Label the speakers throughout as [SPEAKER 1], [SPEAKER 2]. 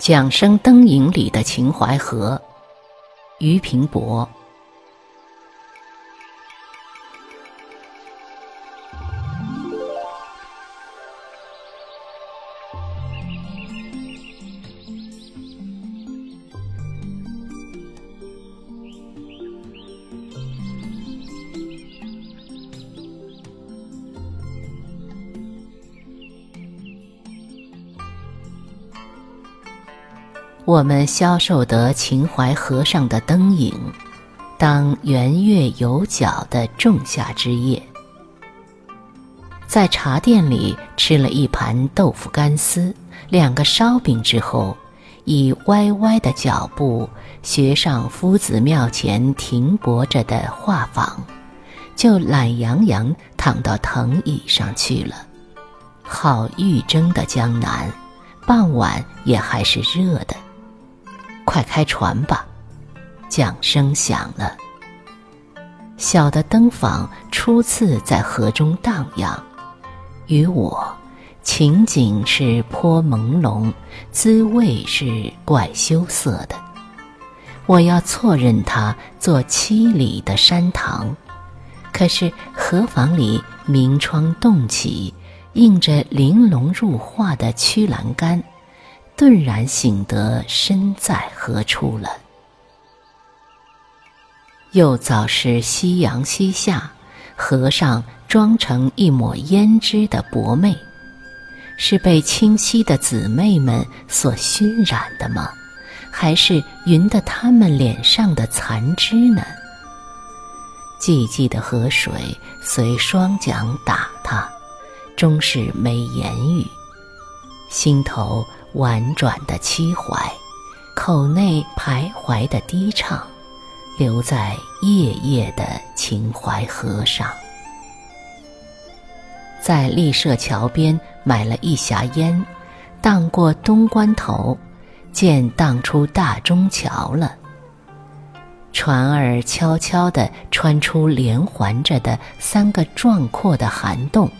[SPEAKER 1] 桨声灯影里的秦淮河，俞平伯。我们消受得秦淮河上的灯影，当圆月有角的仲夏之夜，在茶店里吃了一盘豆腐干丝、两个烧饼之后，以歪歪的脚步学上夫子庙前停泊着的画舫，就懒洋洋躺到藤椅上去了。好玉蒸的江南，傍晚也还是热的。快开船吧！桨声响了。小的灯舫初次在河中荡漾，与我，情景是颇朦胧，滋味是怪羞涩的。我要错认它做七里的山塘，可是河房里明窗洞起，映着玲珑入画的曲栏杆。顿然醒得身在何处了。又早是夕阳西下，河上装成一抹胭脂的薄媚，是被清溪的姊妹们所熏染的吗？还是云的他们脸上的残枝呢？寂寂的河水随双桨打它，终是没言语，心头。婉转的凄怀，口内徘徊的低唱，留在夜夜的秦淮河上。在立舍桥边买了一匣烟，荡过东关头，见荡出大中桥了。船儿悄悄地穿出连环着的三个壮阔的涵洞，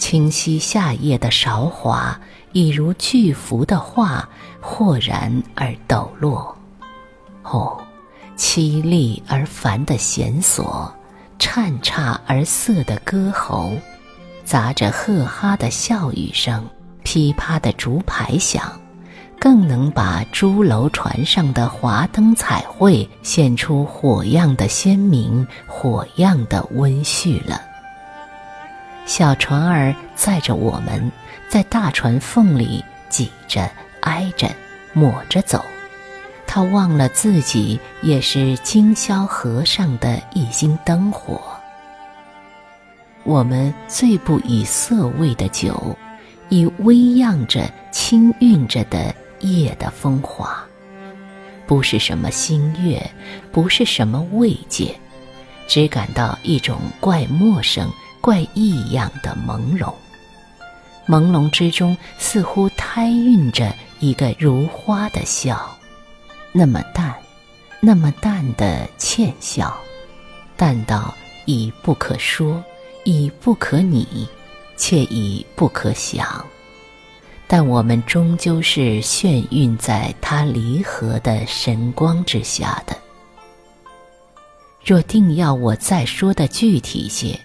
[SPEAKER 1] 清晰夏夜的韶华。已如巨幅的画，豁然而抖落。哦，凄厉而繁的弦索，颤颤而涩的歌喉，杂着赫哈的笑语声，噼啪的竹排响，更能把朱楼船上的华灯彩绘显出火样的鲜明，火样的温煦了。小船儿载着我们。在大船缝里挤着、挨着、抹着走，他忘了自己也是今宵河上的一星灯火。我们最不以色味的酒，以微漾着、轻韵着的夜的风华，不是什么新月，不是什么慰藉，只感到一种怪陌生、怪异样的朦胧。朦胧之中，似乎胎孕着一个如花的笑，那么淡，那么淡的倩笑，淡到已不可说，已不可拟，却已不可想。但我们终究是眩晕在它离合的神光之下的。若定要我再说的具体些，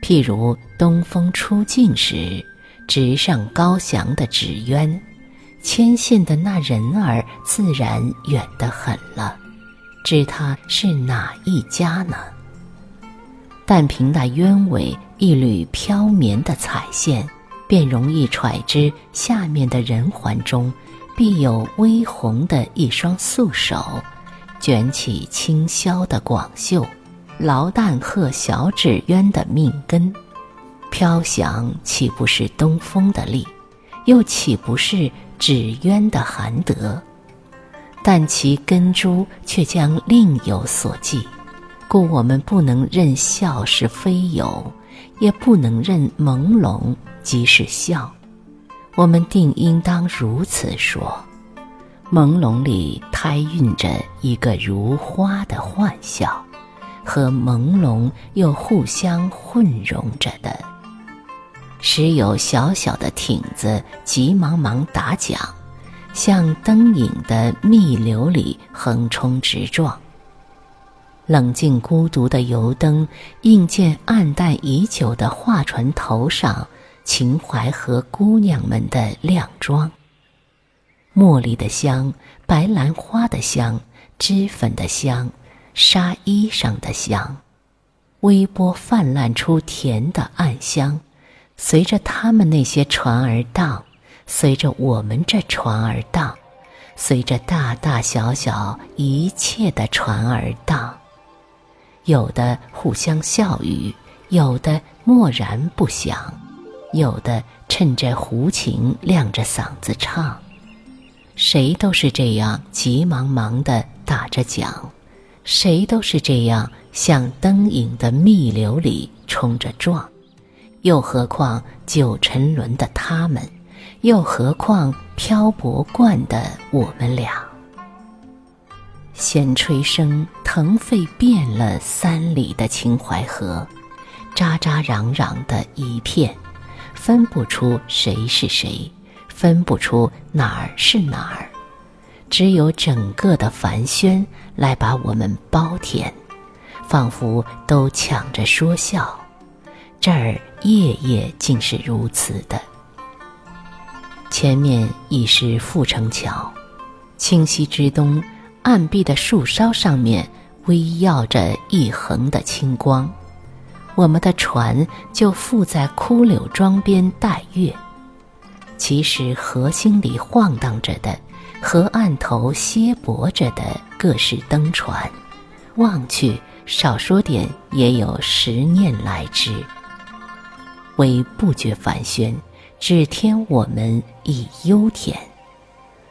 [SPEAKER 1] 譬如东风初尽时。直上高翔的纸鸢，牵线的那人儿自然远得很了。知他是哪一家呢？但凭那鸢尾一缕飘绵的彩线，便容易揣知下面的人环中，必有微红的一双素手，卷起轻绡的广袖，劳旦贺小纸鸢的命根。飘翔岂不是东风的力，又岂不是纸鸢的含德？但其根珠却将另有所寄，故我们不能认笑是非有，也不能认朦胧即是笑。我们定应当如此说：朦胧里胎孕着一个如花的幻笑，和朦胧又互相混融着的。时有小小的艇子急忙忙打桨，向灯影的密流里横冲直撞。冷静孤独的油灯映见暗淡已久的画船头上，秦淮河姑娘们的靓妆。茉莉的香，白兰花的香，脂粉的香，纱衣裳的香，微波泛滥出甜的暗香，随着他们那些船儿荡，随着我们这船儿荡，随着大大小小一切的船儿荡。有的互相笑语，有的默然不响，有的趁着胡琴亮着嗓子唱。谁都是这样急忙忙地打着桨，谁都是这样向灯影的密流里冲着撞，又何况九沉沦的他们，又何况漂泊惯的我们俩？弦吹声腾飞遍了三里的秦淮河，喳喳嚷嚷的一片，分不出谁是谁。分不出哪儿是哪儿，只有整个的繁轩来把我们包填，仿佛都抢着说笑。这儿夜夜竟是如此的。前面已是阜成桥，清溪之东，岸壁的树梢上面微耀着一横的青光，我们的船就附在枯柳桩边待月。其实河心里晃荡着的，河岸头歇泊着的各式灯船，望去少说点也有十年来之。唯不觉繁喧，只添我们以幽田。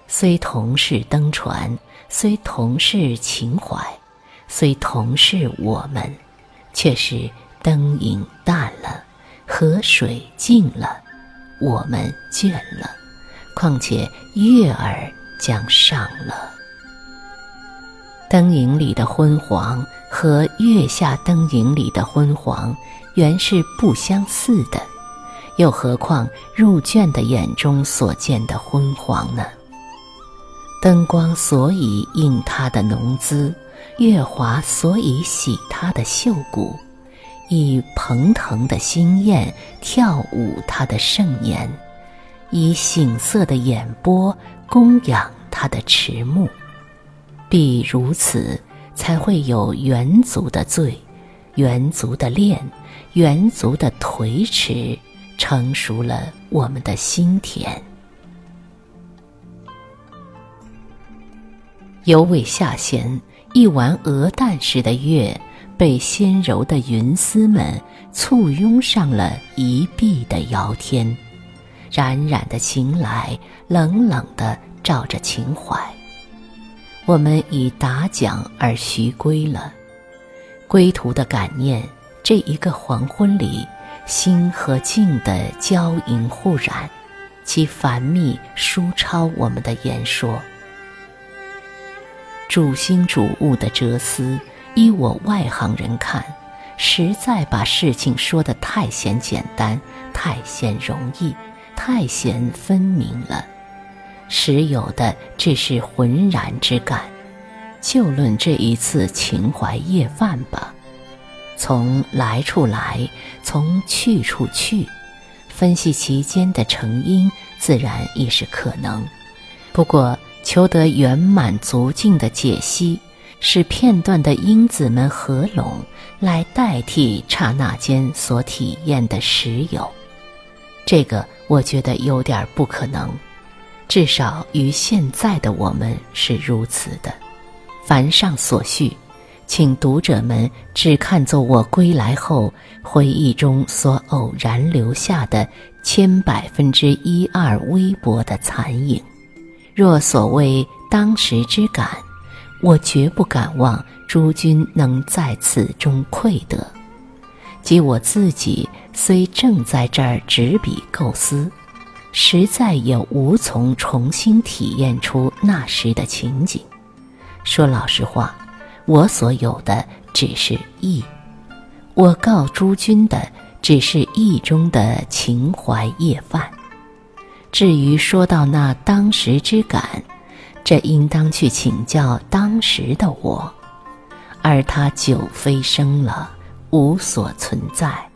[SPEAKER 1] 虽同是灯船，虽同是情怀，虽同是我们，却是灯影淡了，河水静了。我们倦了，况且月儿将上了。灯影里的昏黄和月下灯影里的昏黄，原是不相似的，又何况入卷的眼中所见的昏黄呢？灯光所以映他的浓姿，月华所以洗他的秀骨。以蓬腾的心焰跳舞他的盛年，以醒色的眼波供养他的迟暮，必如此，才会有猿族的醉，猿族的恋，猿族的颓迟，成熟了我们的心田。犹未下弦，一弯鹅蛋似的月。被纤柔的云丝们簇拥上了一碧的瑶天，冉冉的晴来，冷冷的照着情怀。我们已打桨而徐归了，归途的感念，这一个黄昏里，心和静的交影互染，其繁密疏超我们的言说。主心主物的哲思。依我外行人看，实在把事情说得太显简单，太显容易，太显分明了。实有的只是浑然之感。就论这一次秦淮夜饭吧，从来处来，从去处去，分析其间的成因，自然亦是可能。不过求得圆满足尽的解析。使片段的因子们合拢，来代替刹那间所体验的实有，这个我觉得有点不可能，至少于现在的我们是如此的。凡上所叙，请读者们只看作我归来后回忆中所偶然留下的千百分之一二微薄的残影。若所谓当时之感。我绝不敢望诸君能在此中窥得，即我自己虽正在这儿执笔构思，实在也无从重新体验出那时的情景。说老实话，我所有的只是意，我告诸君的只是意中的情怀夜饭。至于说到那当时之感，这应当去请教当时的我，而他久飞升了，无所存在。